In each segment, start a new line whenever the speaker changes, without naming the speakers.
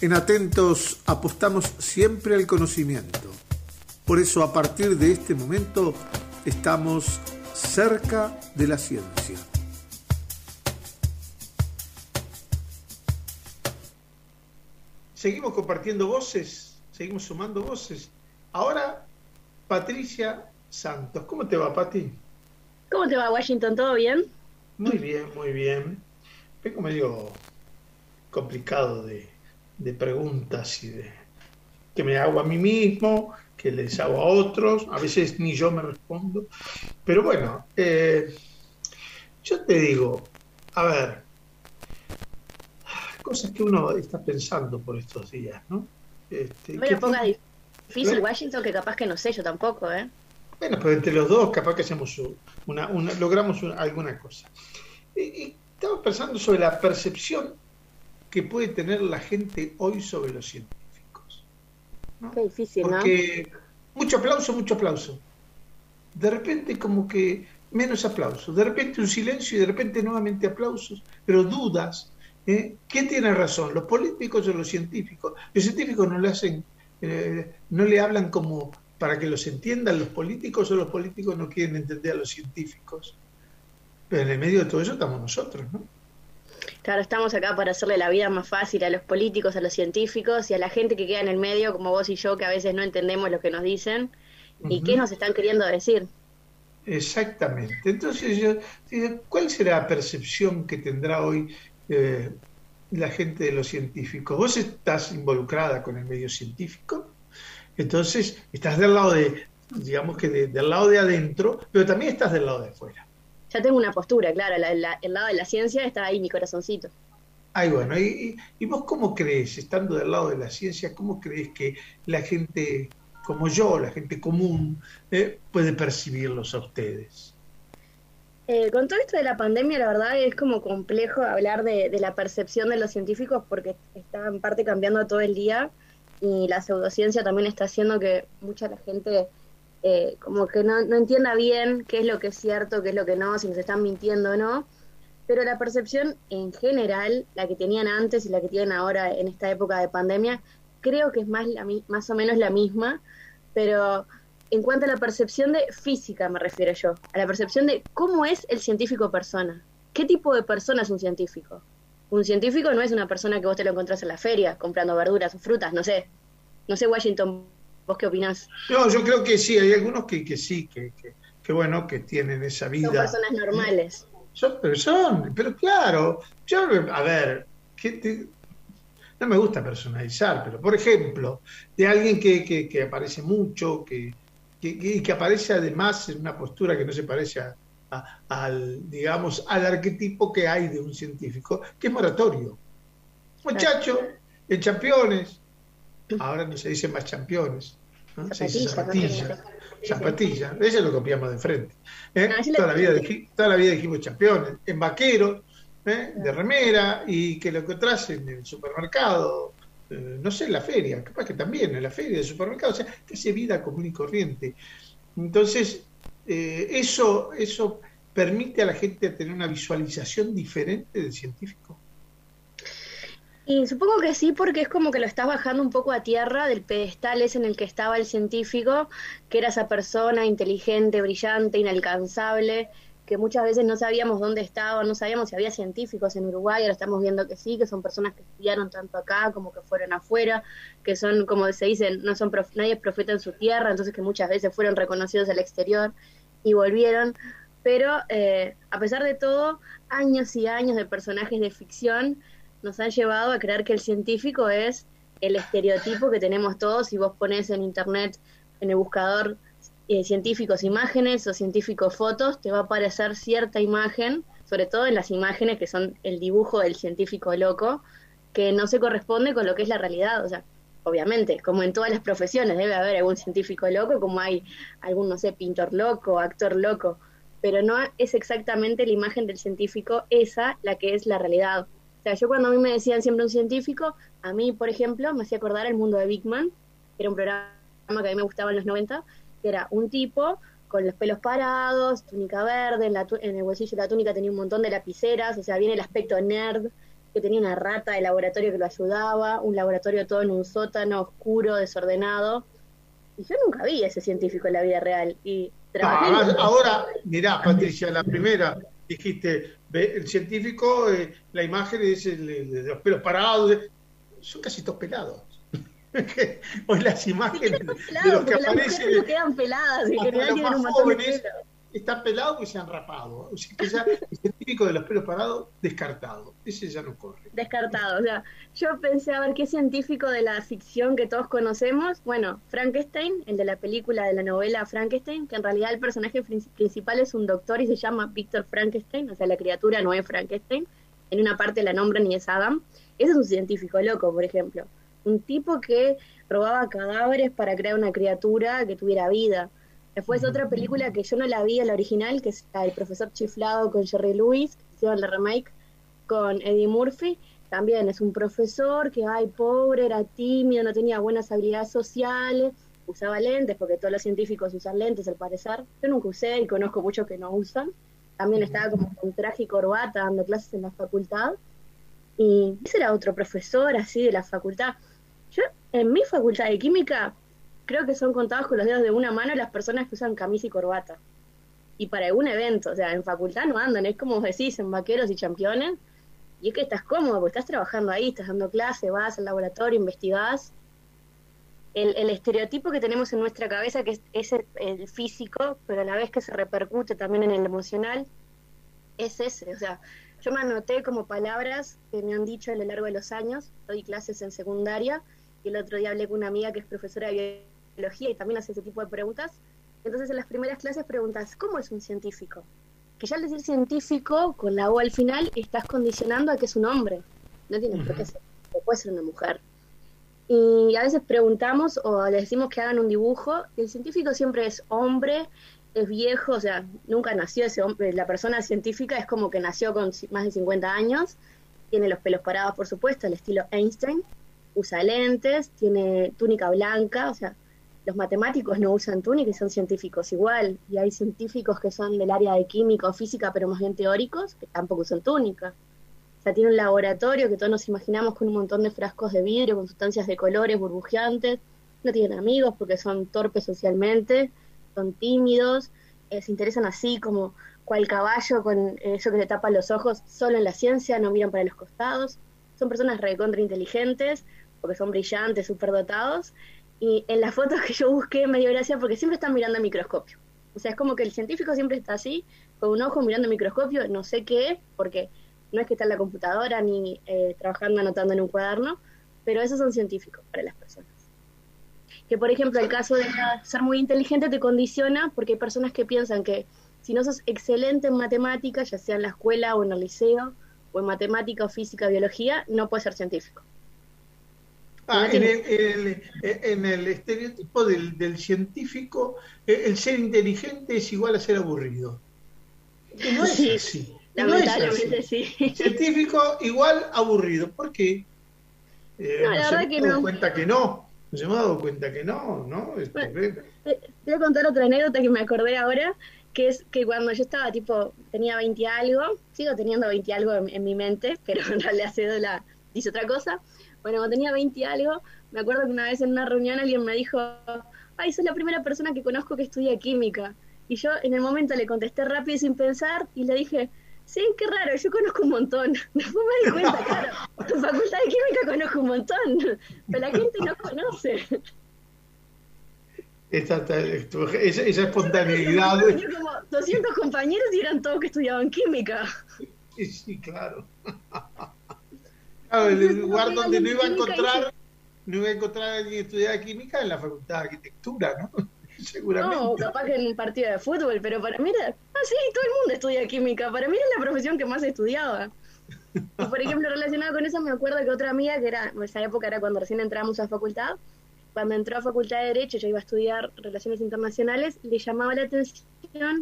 En Atentos apostamos siempre al conocimiento. Por eso a partir de este momento estamos cerca de la ciencia. Seguimos compartiendo voces, seguimos sumando voces. Ahora, Patricia Santos. ¿Cómo te va, Pati?
¿Cómo te va, Washington? ¿Todo bien?
Muy bien, muy bien. Vengo medio complicado de, preguntas y de que me hago a mí mismo, que les hago a otros, a veces ni yo me respondo. Pero bueno, eh, yo te digo, a ver, cosas que uno está pensando por estos días, ¿no?
Este, no me lo difícil, Washington, que capaz que no sé yo tampoco, ¿eh?
Bueno, pero entre los dos capaz que hacemos una, logramos alguna cosa. Y, estamos pensando sobre la percepción que puede tener la gente hoy sobre los científicos.
Qué difícil,
Porque mucho aplauso, mucho aplauso. De repente como que menos aplauso, de repente un silencio y de repente nuevamente aplausos, pero dudas, ¿Eh? ¿Quién tiene razón? ¿Los políticos o los científicos? Los científicos no le hacen, eh, no le hablan como para que los entiendan los políticos o los políticos no quieren entender a los científicos. Pero en el medio de todo eso estamos nosotros, ¿no?
Claro, estamos acá para hacerle la vida más fácil a los políticos, a los científicos y a la gente que queda en el medio, como vos y yo, que a veces no entendemos lo que nos dicen y qué nos están queriendo decir.
Exactamente. Entonces, yo, ¿cuál será la percepción que tendrá hoy eh, la gente de los científicos. Vos estás involucrada con el medio científico, entonces estás del lado de, digamos que del lado de adentro, pero también estás del lado de afuera.
Ya tengo una postura, claro, el lado de la ciencia está ahí mi corazoncito.
Ay, bueno, y, vos cómo crees, estando del lado de la ciencia, cómo crees que la gente como yo, la gente común, eh, puede percibirlos a ustedes?
Eh, con todo esto de la pandemia, la verdad es como complejo hablar de, la percepción de los científicos porque está en parte cambiando todo el día y la pseudociencia también está haciendo que mucha la gente eh, como que no, no, entienda bien qué es lo que es cierto, qué es lo que no, si nos están mintiendo o no. Pero la percepción en general, la que tenían antes y la que tienen ahora en esta época de pandemia, creo que es más, la, más o menos la misma, pero en cuanto a la percepción de física, me refiero yo, a la percepción de cómo es el científico persona. ¿Qué tipo de persona es un científico? Un científico no es una persona que vos te lo encontrás en la feria comprando verduras o frutas, no sé. No sé, Washington, ¿vos qué opinás?
No, yo creo que sí, hay algunos que, que sí, que, que, bueno, que tienen esa vida. Son
personas normales.
Son personas, pero claro, yo, a ver, no me gusta personalizar, pero por ejemplo, de alguien que, que aparece mucho, que, que, que, aparece además en una postura que no se parece al, digamos, al arquetipo que hay de un científico, que es moratorio. Muchacho, en championes, ahora no se dice más championes, se dice zapatilla. Zapatilla, ese lo copiamos de frente. ¿eh? toda, la vida toda la vida dijimos championes, en vaquero, ¿eh? de remera, y que lo encontrás en el supermercado, eh, no sé, en la feria, capaz que también en la feria de supermercado, o sea, que hace vida común y corriente. Entonces, eh, eso, eso permite a la gente tener una visualización diferente del científico.
Y supongo que sí, porque es como que lo estás bajando un poco a tierra del pedestal ese en el que estaba el científico, que era esa persona inteligente, brillante, inalcanzable, que muchas veces no sabíamos dónde estaba, no sabíamos si había científicos en Uruguay, ahora estamos viendo que sí, que son personas que estudiaron tanto acá como que fueron afuera, que son, como se dice, no son nadie es profeta en su tierra, entonces que muchas veces fueron reconocidos al exterior y volvieron. Pero eh, a pesar de todo, años y años de personajes de ficción nos han llevado a creer que el científico es el estereotipo que tenemos todos. Si vos pones en internet, en el buscador, eh, científicos imágenes o científicos fotos, te va a aparecer cierta imagen, sobre todo en las imágenes que son el dibujo del científico loco, que no se corresponde con lo que es la realidad. O sea, obviamente, como en todas las profesiones, debe haber algún científico loco, como hay algún, no sé, pintor loco, actor loco, pero no es exactamente la imagen del científico esa la que es la realidad. O sea, yo cuando a mí me decían siempre un científico, a mí, por ejemplo, me hacía acordar el mundo de Big Man, que era un programa que a mí me gustaba en los 90, que era un tipo con los pelos parados, túnica verde, en, en el bolsillo de la túnica tenía un montón de lapiceras, o sea, viene el aspecto nerd, que tenía una rata de laboratorio que lo ayudaba, un laboratorio todo en un sótano oscuro, desordenado. Y yo nunca vi ese científico en la vida real. Y
ahora, mirá, Patricia, la primera, dijiste, el científico, eh, la imagen es de los pelos parados, son casi todos pelados. Hoy las imágenes de los que aparecen.
No quedan peladas, y que
los más jóvenes están pelados que se han rapado. O sea, que ya el científico de los pelos parados, descartado. Ese ya no corre.
Descartado. O sea, yo pensé a ver qué científico de la ficción que todos conocemos. Bueno, Frankenstein, el de la película de la novela Frankenstein, que en realidad el personaje principal es un doctor y se llama Víctor Frankenstein, o sea, la criatura no es Frankenstein. En una parte la nombran y es Adam. Ese es un científico loco, por ejemplo un tipo que robaba cadáveres para crear una criatura que tuviera vida. Después otra película que yo no la vi, la original, que es El profesor chiflado con Jerry Lewis, que hicieron la remake con Eddie Murphy. También es un profesor que, ay, pobre, era tímido, no tenía buenas habilidades sociales, usaba lentes, porque todos los científicos usan lentes al parecer. Yo nunca usé y conozco muchos que no usan. También estaba como con traje y corbata dando clases en la facultad. Y ese era otro profesor así de la facultad. Yo, en mi facultad de química, creo que son contados con los dedos de una mano las personas que usan camisa y corbata. Y para algún evento, o sea, en facultad no andan, es como decís, en vaqueros y championes. Y es que estás cómodo, porque estás trabajando ahí, estás dando clase, vas al laboratorio, investigás. El, el estereotipo que tenemos en nuestra cabeza, que es, el, físico, pero a la vez que se repercute también en el emocional, es ese. O sea, yo me anoté como palabras que me han dicho a lo largo de los años, doy clases en secundaria, y el otro día hablé con una amiga que es profesora de biología y también hace ese tipo de preguntas. Entonces en las primeras clases preguntas, ¿cómo es un científico? Que ya al decir científico, con la O al final, estás condicionando a que es un hombre. No tiene por qué ser, puede ser una mujer. Y a veces preguntamos o le decimos que hagan un dibujo. el científico siempre es hombre, es viejo, o sea, nunca nació ese hombre. La persona científica es como que nació con más de 50 años. Tiene los pelos parados, por supuesto, al estilo Einstein usa lentes, tiene túnica blanca, o sea, los matemáticos no usan túnica y son científicos igual, y hay científicos que son del área de química o física, pero más bien teóricos, que tampoco usan túnica. O sea, tiene un laboratorio que todos nos imaginamos con un montón de frascos de vidrio, con sustancias de colores burbujeantes, no tienen amigos porque son torpes socialmente, son tímidos, eh, se interesan así como cual caballo con eso que le tapa los ojos, solo en la ciencia, no miran para los costados. Son personas recontra inteligentes, porque son brillantes, súper dotados. Y en las fotos que yo busqué me dio gracia porque siempre están mirando al microscopio. O sea, es como que el científico siempre está así, con un ojo mirando el microscopio, no sé qué, porque no es que está en la computadora ni eh, trabajando anotando en un cuaderno, pero esos son científicos para las personas. Que por ejemplo el caso de ser muy inteligente te condiciona porque hay personas que piensan que si no sos excelente en matemáticas, ya sea en la escuela o en el liceo, o en matemática o física o biología, no puedes ser científico.
Ah, en, el, en, el, estereotipo del, científico, eh, el ser inteligente es igual a ser aburrido. no es así. No es así. Científico igual aburrido. ¿Por qué? Eh, no, la verdad que no. cuenta que no. No se me ha dado cuenta que no, ¿no?
voy a contar otra anécdota que me acordé ahora, que es que cuando yo estaba, tipo, tenía 20 algo, sigo teniendo 20 algo en, mi mente, pero en realidad la dice otra cosa bueno, cuando tenía 20 algo, me acuerdo que una vez en una reunión alguien me dijo, ay, sos la primera persona que conozco que estudia química. Y yo en el momento le contesté rápido y sin pensar y le dije, sí, qué raro, yo conozco un montón. Después me di cuenta, claro, en facultad de química conozco un montón, pero la gente no conoce.
Esa, esa, esa espontaneidad.
Yo como 200 compañeros y eran todos que estudiaban química.
Sí, claro el lugar donde no iba a encontrar, no iba a encontrar a alguien que estudiaba química en la facultad de arquitectura, ¿no? Seguramente.
No, capaz que en un partido de fútbol, pero para mí era, ah, sí, todo el mundo estudia química, para mí era la profesión que más estudiaba. Y por ejemplo, relacionado con eso, me acuerdo que otra amiga, que era, en esa época era cuando recién entramos a facultad, cuando entró a facultad de Derecho, yo iba a estudiar Relaciones Internacionales, le llamaba la atención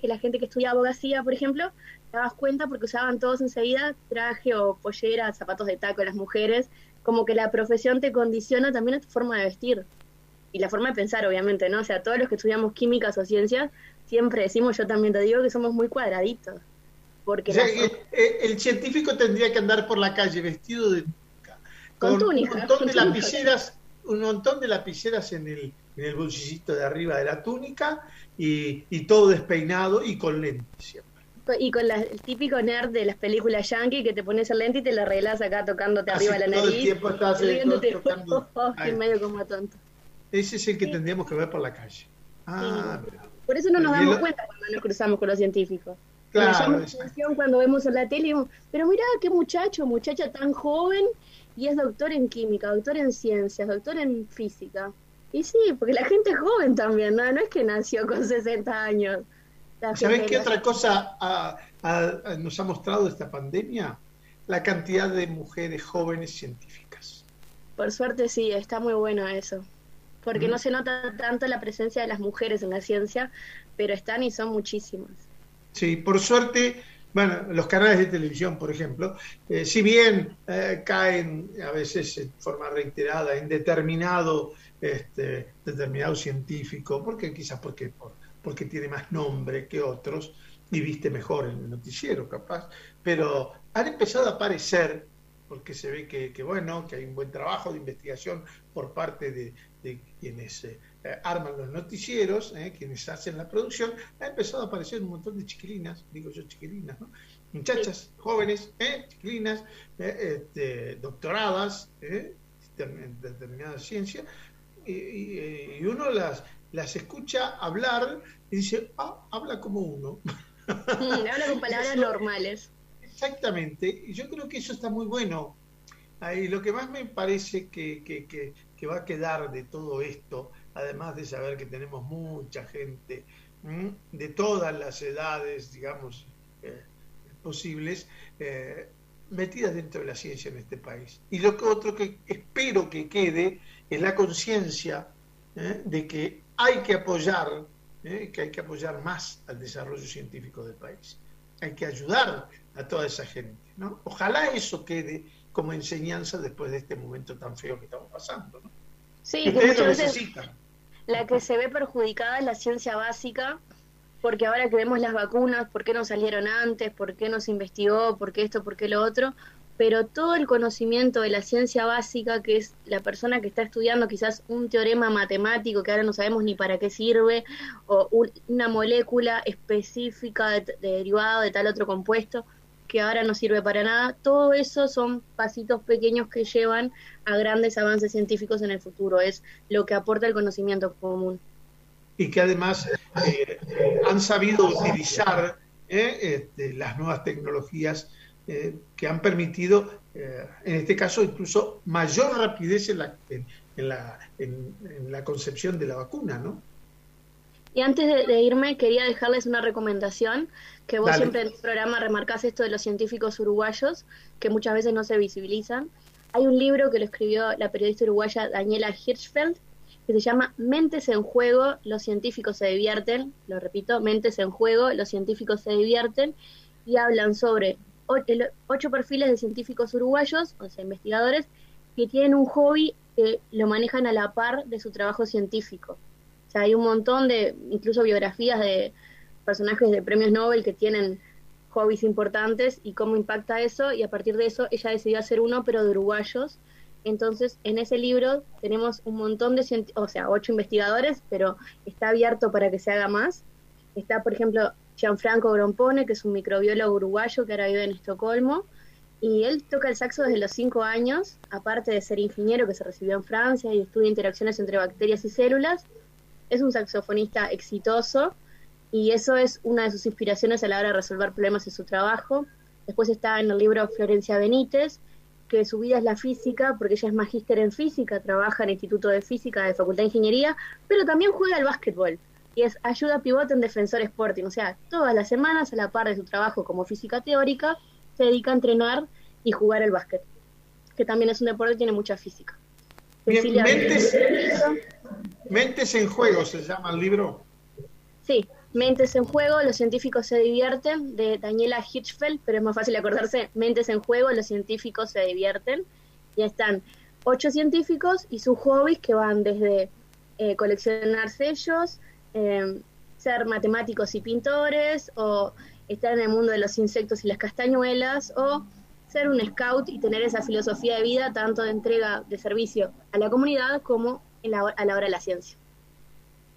que la gente que estudiaba abogacía, por ejemplo, te dabas cuenta porque usaban todos enseguida traje o pollera, zapatos de taco las mujeres, como que la profesión te condiciona también a tu forma de vestir. y la forma de pensar, obviamente, ¿no? O sea, todos los que estudiamos químicas o ciencias, siempre decimos, yo también te digo, que somos muy cuadraditos. Porque
eh, el, científico tendría que andar por la calle vestido de
con, con
un montón de lapiceras, un montón de lapiceras en el, en el bolsillito de arriba de la túnica y, y todo despeinado y con lentes siempre.
Y con el típico nerd de las películas yankee que te pones el lente y te la arreglas acá tocándote arriba la nariz. Todo el
tiempo estás tocando.
Oh, medio como tonto.
Ese es el que tendríamos que ver por la calle. Ah,
Por eso no nos damos cuenta cuando nos cruzamos con los científicos.
Claro.
cuando vemos en la tele y digo, pero mira qué muchacho, muchacha tan joven y es doctor en química, doctor en ciencias, doctor en física. Y sí, porque la gente es joven también, ¿no? No es que nació con 60 años.
¿Sabes qué otra cosa nos ha mostrado esta pandemia? La cantidad de mujeres jóvenes científicas.
Por suerte sí, está muy bueno eso. Porque no se nota tanto la presencia de las mujeres en la ciencia, pero están y son muchísimas.
Sí, por suerte, bueno, los canales de televisión, por ejemplo, eh, si bien eh, caen a veces en forma reiterada en determinado, este, determinado científico, porque quizás porque porque tiene más nombre que otros y viste mejor en el noticiero, capaz, pero han empezado a aparecer, porque se ve que, bueno, que hay un buen trabajo de investigación por parte de, quienes eh, arman los noticieros, eh, quienes hacen la producción, ha empezado a aparecer un montón de chiquilinas, digo yo chiquilinas, ¿no? muchachas jóvenes, eh, chiquilinas, este, doctoradas en determinada ciencia, y, uno las, las escucha hablar y dice, ah, habla como uno.
Mm, habla con palabras normales.
Exactamente, y yo creo que eso está muy bueno. Y lo que más me parece que, que, va a quedar de todo esto, además de saber que tenemos mucha gente de todas las edades, digamos, eh, posibles, eh, metidas dentro de la ciencia en este país. Y lo que otro que espero que quede es la conciencia ¿eh? de que hay que apoyar, ¿eh? que hay que apoyar más al desarrollo científico del país. Hay que ayudar a toda esa gente. ¿no? Ojalá eso quede como enseñanza después de este momento tan feo que estamos pasando. ¿no?
Sí, muchas veces la que se ve perjudicada es la ciencia básica, porque ahora que vemos las vacunas, ¿por qué no salieron antes? ¿Por qué no se investigó? ¿Por qué esto? ¿Por qué lo otro? pero todo el conocimiento de la ciencia básica, que es la persona que está estudiando quizás un teorema matemático que ahora no sabemos ni para qué sirve, o una molécula específica de, derivado de tal otro compuesto que ahora no sirve para nada, todo eso son pasitos pequeños que llevan a grandes avances científicos en el futuro, es lo que aporta el conocimiento común.
Y que además eh, han sabido utilizar eh, este, las nuevas tecnologías eh, que han permitido, eh, en este caso, incluso mayor rapidez en, la concepción de la vacuna, ¿no?
Y antes de, irme, quería dejarles una recomendación, que vos siempre en el programa remarcás esto de los científicos uruguayos, que muchas veces no se visibilizan. Hay un libro que lo escribió la periodista uruguaya Daniela Hirschfeld, que se llama Mentes en Juego, los científicos se divierten, lo repito, Mentes en Juego, los científicos se divierten, y hablan sobre ocho perfiles de científicos uruguayos, o sea, investigadores, que tienen un hobby que lo manejan a la par de su trabajo científico. Hay un montón de, incluso biografías de personajes de premios Nobel que tienen hobbies importantes y cómo impacta eso, y a partir de eso ella decidió hacer uno, pero de uruguayos. Entonces, en ese libro tenemos un montón de, o sea, ocho investigadores, pero está abierto para que se haga más. Está, por ejemplo, Gianfranco Grompone, que es un microbiólogo uruguayo que ahora vive en Estocolmo, y él toca el saxo desde los cinco años, aparte de ser ingeniero que se recibió en Francia y estudia interacciones entre bacterias y células, es un saxofonista exitoso y eso es una de sus inspiraciones a la hora de resolver problemas en su trabajo. Después está en el libro Florencia Benítez, que su vida es la física, porque ella es magíster en física, trabaja en el Instituto de Física de Facultad de Ingeniería, pero también juega al básquetbol y es ayuda pivote en Defensor Sporting. O sea, todas las semanas, a la par de su trabajo como física teórica, se dedica a entrenar y jugar el básquet, que también es un deporte y tiene mucha física.
mentes, en juego se llama el libro.
Sí, Mentes en juego, los científicos se divierten, de Daniela Hirschfeld, pero es más fácil acordarse, Mentes en juego, los científicos se divierten. Ya están ocho científicos y sus hobbies que van desde eh, coleccionar sellos, eh, ser matemáticos y pintores, o estar en el mundo de los insectos y las castañuelas, o ser un scout y tener esa filosofía de vida tanto de entrega de servicio a la comunidad como a la hora de la ciencia.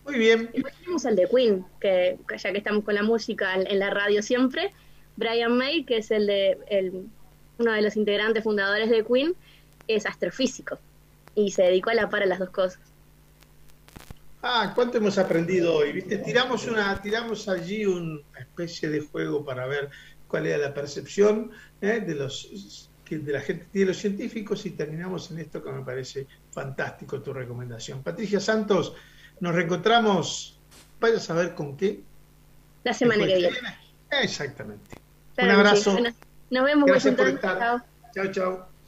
Muy bien.
Y tenemos al de Queen, que ya que estamos con la música en, la radio siempre, Brian May, que es el de el, uno de los integrantes fundadores de Queen, es astrofísico y se dedicó a la par a las dos cosas.
Ah, ¿cuánto hemos aprendido hoy? ¿Viste? Tiramos, una, tiramos allí una especie de juego para ver cuál era la percepción ¿eh? de los de la gente de los científicos y terminamos en esto que me parece fantástico tu recomendación. Patricia Santos, nos reencontramos, vaya a saber con qué.
La semana que viene.
Exactamente. Un abrazo.
Nos vemos.
Gracias por estar. Chao, chao.